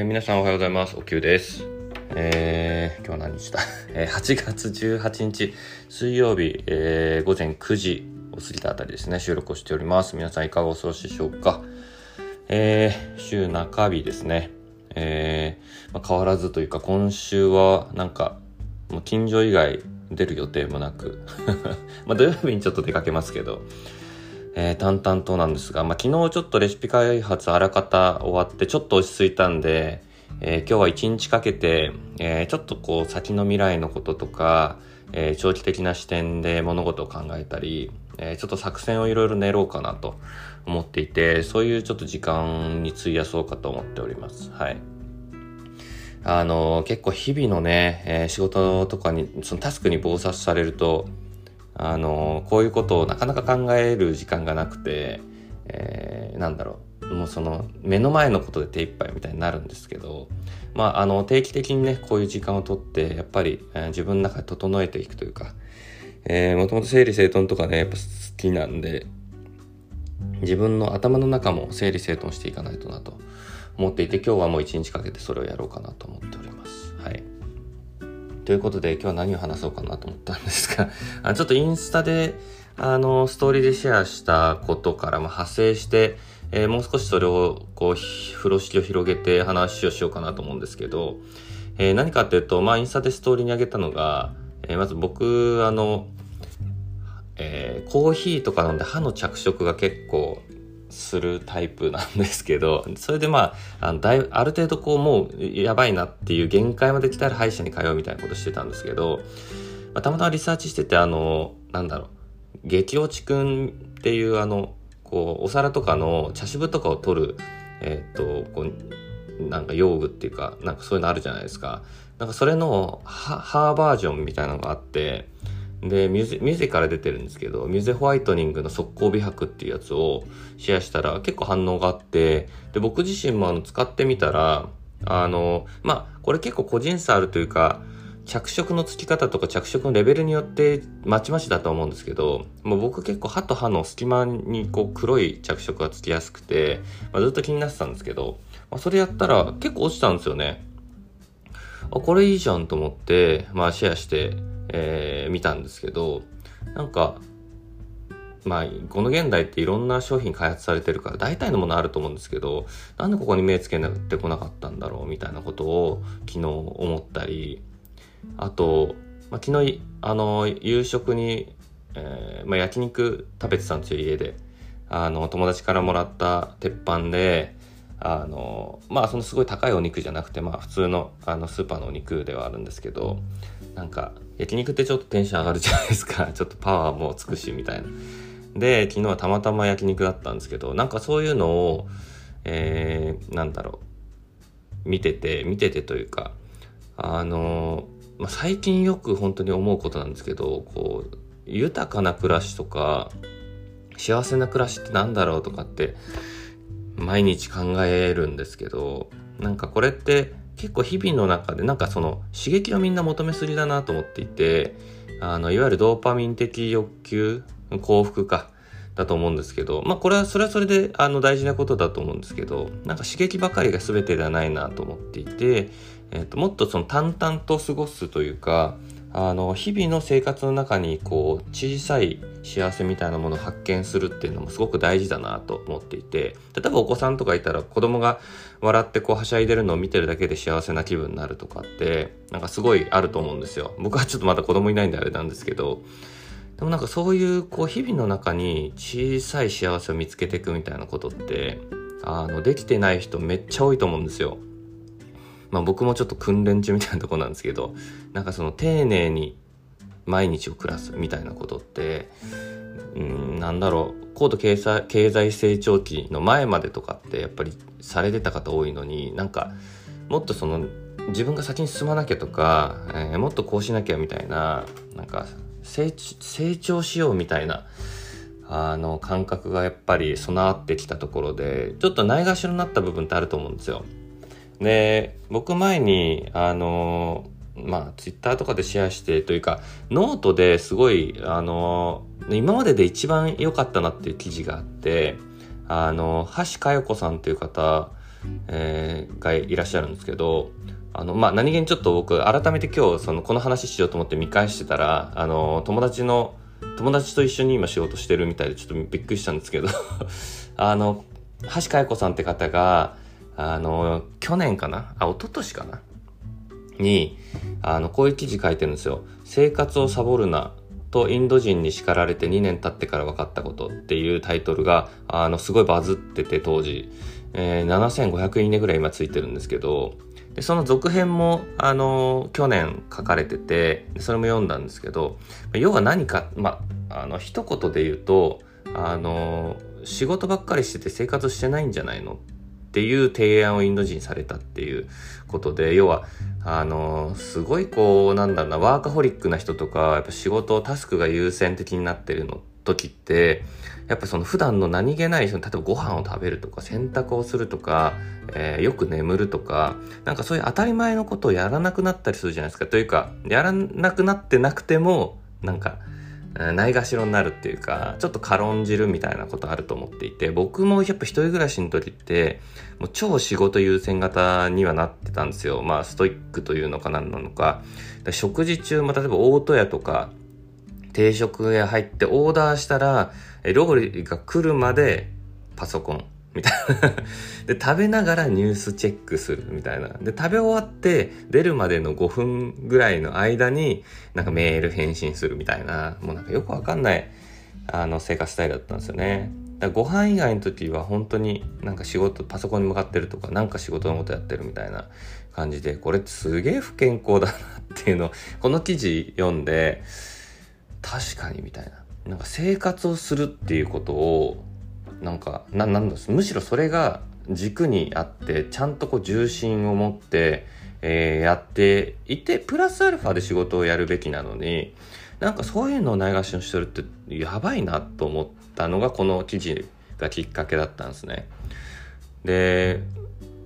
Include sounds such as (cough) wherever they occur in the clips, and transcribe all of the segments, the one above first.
えー、皆さんおはようございます。おきゅうです。えー、今日何日だ、(laughs) えー、8月18日水曜日、えー、午前9時を過ぎたあたりですね、収録をしております。皆さんいかがお過ごしでしょうか？えー、週中日ですね。えー、まあ、変わらずというか今週はなんか、もう近所以外出る予定もなく (laughs) まあ土曜日にちょっと出かけますけど、えー、淡々となんですが、まあ、昨日ちょっとレシピ開発あらかた終わってちょっと落ち着いたんで、えー、今日は一日かけて、えー、ちょっとこう先の未来のこととか、え長期的な視点で物事を考えたり、えちょっと作戦をいろいろ練ろうかなと思っていて、そういうちょっと時間に費やそうかと思っております。はい。あの結構日々のね、え仕事とかに、そのタスクに忙殺されると、あのこういうことをなかなか考える時間がなくて、えー、なんだろうもうその目の前のことで手一杯みたいになるんですけど、まあ、あの定期的にねこういう時間をとってやっぱり、えー、自分の中で整えていくというか、えー、もともと整理整頓とかねやっぱ好きなんで自分の頭の中も整理整頓していかないとなと思っていて今日はもう一日かけてそれをやろうかなと思っております。はいということで今日は何を話そうかなと思ったんですが (laughs) あちょっとインスタであのストーリーでシェアしたことからま派生して、えー、もう少しそれをこう風呂敷を広げて話をしようかなと思うんですけど、えー、何かっていうと、まあ、インスタでストーリーにあげたのが、えー、まず僕あの、えコーヒーとか飲んで歯の着色が結構するタイプなんですけど、それでまあ、あのだいある程度こうもうやばいなっていう限界まで来たら歯医者に通うみたいなことしてたんですけど、まあ、たまたまリサーチしてて、あの、なんだろう、激落ちくんっていうあの、こう、お皿とかの茶渋とかを取る、えっ、と、こう、なんか用具っていうか、なんかそういうのあるじゃないですか。なんかそれの歯バージョンみたいなのがあって、でミュゼ、ミュゼから出てるんですけど、ミュゼホワイトニングの速攻美白っていうやつをシェアしたら結構反応があって、で、僕自身もあの使ってみたら、あの、まあ、これ結構個人差あるというか、着色のつき方とか着色のレベルによってまちまちだと思うんですけど、もう僕結構歯と歯の隙間にこう黒い着色がつきやすくて、まあ、ずっと気になってたんですけど、まあ、それやったら結構落ちたんですよね。あ、これいいじゃんと思って、まあシェアして、えー、見たんですけど、なんか、まあ、この現代っていろんな商品開発されてるから大体のものあると思うんですけど、なんでここに目つけなってこなかったんだろうみたいなことを昨日思ったり、あと、まあ、昨日、あの、夕食に、えー、まあ、焼肉食べてたんですよ、家で。あの、友達からもらった鉄板で、あの、まあ、そのすごい高いお肉じゃなくて、まあ、普通の、あの、スーパーのお肉ではあるんですけど、なんか、焼肉ってちょっとテンション上がるじゃないですか。(laughs) ちょっとパワーもつくし、みたいな。で、昨日はたまたま焼肉だったんですけど、なんかそういうのを、えー、なんだろう、見てて、見ててというか、あの、まあ、最近よく本当に思うことなんですけど、こう、豊かな暮らしとか、幸せな暮らしってなんだろうとかって、毎日考えるんですけど、なんかこれって結構日々の中でなんかその刺激をみんな求めすぎだなと思っていて、あの、いわゆるドーパミン的欲求、幸福か、だと思うんですけど、まあこれはそれはそれであの大事なことだと思うんですけど、なんか刺激ばかりが全てではないなと思っていて、え、ー、と、もっとその淡々と過ごすというか、あの、日々の生活の中にこう、小さい幸せみたいなものを発見するっていうのもすごく大事だなと思っていて、例えばお子さんとかいたら子供が笑ってこうはしゃいでるのを見てるだけで幸せな気分になるとかって、なんかすごいあると思うんですよ。僕はちょっとまだ子供いないんであれなんですけど、でもなんかそういうこう日々の中に小さい幸せを見つけていくみたいなことって、あの、できてない人めっちゃ多いと思うんですよ。まあ僕もちょっと訓練中みたいなとこなんですけど、なんかその丁寧に毎日を暮らすみたいなことって、うん、なんだろう、高度経済経済成長期の前までとかってやっぱりされてた方多いのに、なんかもっとその自分が先に進まなきゃとか、えー、もっとこうしなきゃみたいな、なんか成長しようみたいな、あの感覚がやっぱり備わってきたところで、ちょっとないがしろになった部分ってあると思うんですよ。で、僕前に、あの、まあ、ツイッターとかでシェアしてというか、ノートですごい、あの、今までで一番良かったなっていう記事があって、あの、橋佳代子さんっていう方えー、がいらっしゃるんですけど、あの、まあ、何気にちょっと僕、改めて今日、その、この話しようと思って見返してたら、あの、友達の、友達と一緒に今仕事してるみたいでちょっとびっくりしたんですけど (laughs) あの、橋佳代子さんって方が、あの、去年かな？あ、一昨年かな？に、あの、こういう記事書いてるんですよ。生活をサボるなとインド人に叱られて2年経ってから分かったことっていうタイトルが、あの、すごいバズってて当時、えー、7500いいねぐらい今ついてるんですけど、でその続編も、あの去年書かれててそれも読んだんですけど要は何か、まあ、の一言で言うと、あの仕事ばっかりしてて生活してないんじゃないのっていう提案をインド人されたっていうことで要はあのすごいこうなんだろうなワーカホリックな人とかやっぱ仕事タスクが優先的になってるの時ってやっぱその普段の何気ないその例えばご飯を食べるとか洗濯をするとか、えー、よく眠るとかなんかそういう当たり前のことをやらなくなったりするじゃないですか。というかやらなくなってなくてもなんかないがしろになるっていうかちょっと軽んじるみたいなことあると思っていて僕もやっぱ一人暮らしの時ってもう超仕事優先型にはなってたんですよ。まあストイックというのか何なのか。食事中も例えば大戸屋とか定食屋入ってオーダーしたら料理が来るまでパソコン。みたいなで、食べながらニュースチェックするみたいな。で、食べ終わって出るまでの5分ぐらいの間に、なんかメール返信するみたいな、もうなんかよくわかんない、あの、生活スタイルだったんですよね。だご飯以外の時は本当になんか仕事、パソコンに向かってるとか、なんか仕事のことやってるみたいな感じで、これすげえ不健康だなっていうの、この記事読んで、確かにみたいな。なんか生活をするっていうことをなんかななんだむしろそれが軸にあってちゃんとこう重心を持って、えー、やっていてプラスアルファで仕事をやるべきなのになんかそういうのをないがしにしてるってやばいなと思ったのがこの記事がきっかけだったんですね。で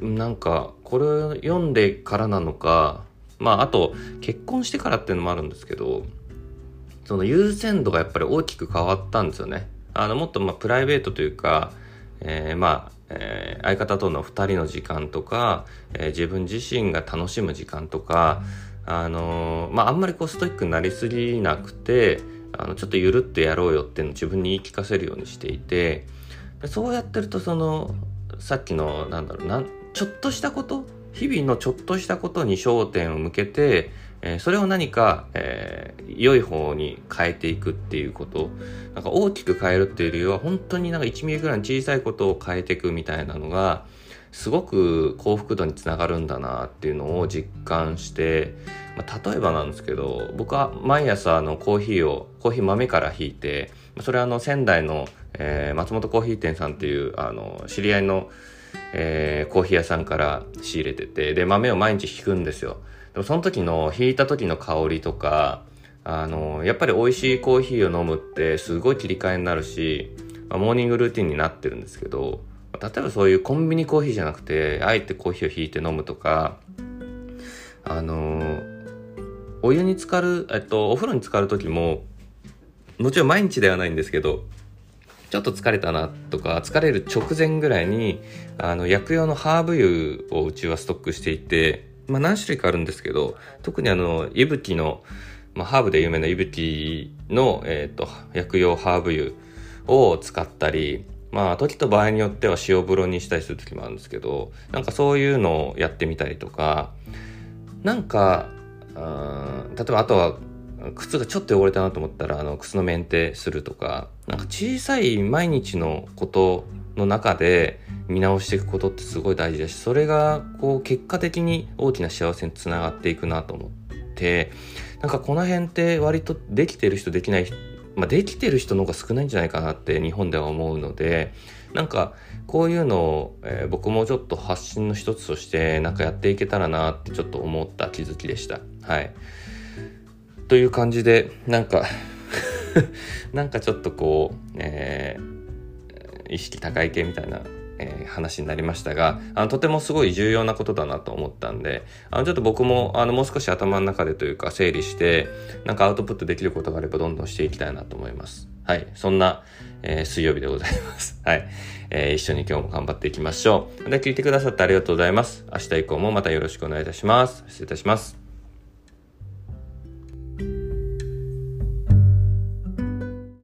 なんかこれを読んでからなのかまああと結婚してからっていうのもあるんですけどその優先度がやっぱり大きく変わったんですよね。あのもっとまあプライベートというか、えー、まあ、えー、相方との2人の時間とか、えー、自分自身が楽しむ時間とか、あのまあ、あんまりこうストイックになりすぎなくてあのちょっとゆるってやろうよっていうのを自分に言い聞かせるようにしていてそうやってるとそのさっきのなんだろうなちょっとしたこと？日々のちょっとしたことに焦点を向けてえー、それを何か、えー、良い方に変えていくっていうこと、なんか大きく変えるっていうよりは、本当になんか1ミリぐらいの小さいことを変えていくみたいなのが、すごく幸福度につながるんだなっていうのを実感して、まあ、例えばなんですけど、僕は毎朝あのコーヒーを、コーヒー豆から引いて、それはあの仙台の、えー、松本コーヒー店さんっていうあの知り合いの、えー、コーヒー屋さんから仕入れてて、で、豆を毎日引くんですよ。でもその時の引いた時の香りとかあのやっぱり美味しいコーヒーを飲むってすごい切り替えになるし、まあ、モーニングルーティンになってるんですけど例えばそういうコンビニコーヒーじゃなくてあえてコーヒーを引いて飲むとかあのお湯に浸かる、えっと、お風呂に浸かる時ももちろん毎日ではないんですけどちょっと疲れたなとか疲れる直前ぐらいにあの薬用のハーブ油をうちはストックしていてまあ、何種類かあるんですけど、特にあの、いぶきの、まあ、ハーブで有名ないぶきの、え、ー、と、薬用ハーブ油を使ったり、まあ、時と場合によっては塩風呂にしたりする時もあるんですけど、なんかそういうのをやってみたりとか、なんか、例えばあとは、靴がちょっと汚れたなと思ったら、あの、靴のメンテするとか、なんか小さい毎日のことの中で見直していくことってすごい大事だしそれがこう結果的に大きな幸せにつながっていくなと思ってなんかこの辺って割とできてる人できない人まあ、できてる人の方が少ないんじゃないかなって日本では思うのでなんかこういうのを、えー、僕もちょっと発信の一つとしてなんかやっていけたらなってちょっと思った気づきでした。はい。という感じでなんか (laughs) なんかちょっとこう、えー意識高い系みたいな、えー、話になりましたがあのとてもすごい重要なことだなと思ったんであのちょっと僕もあのもう少し頭の中でというか整理してなんかアウトプットできることがあればどんどんしていきたいなと思います。はい。そんな、えー、水曜日でございます。(laughs) はい。えー、一緒に今日も頑張っていきましょう。で、聞いてくださってありがとうございます。明日以降もまたよろしくお願いいたします。失礼いたします。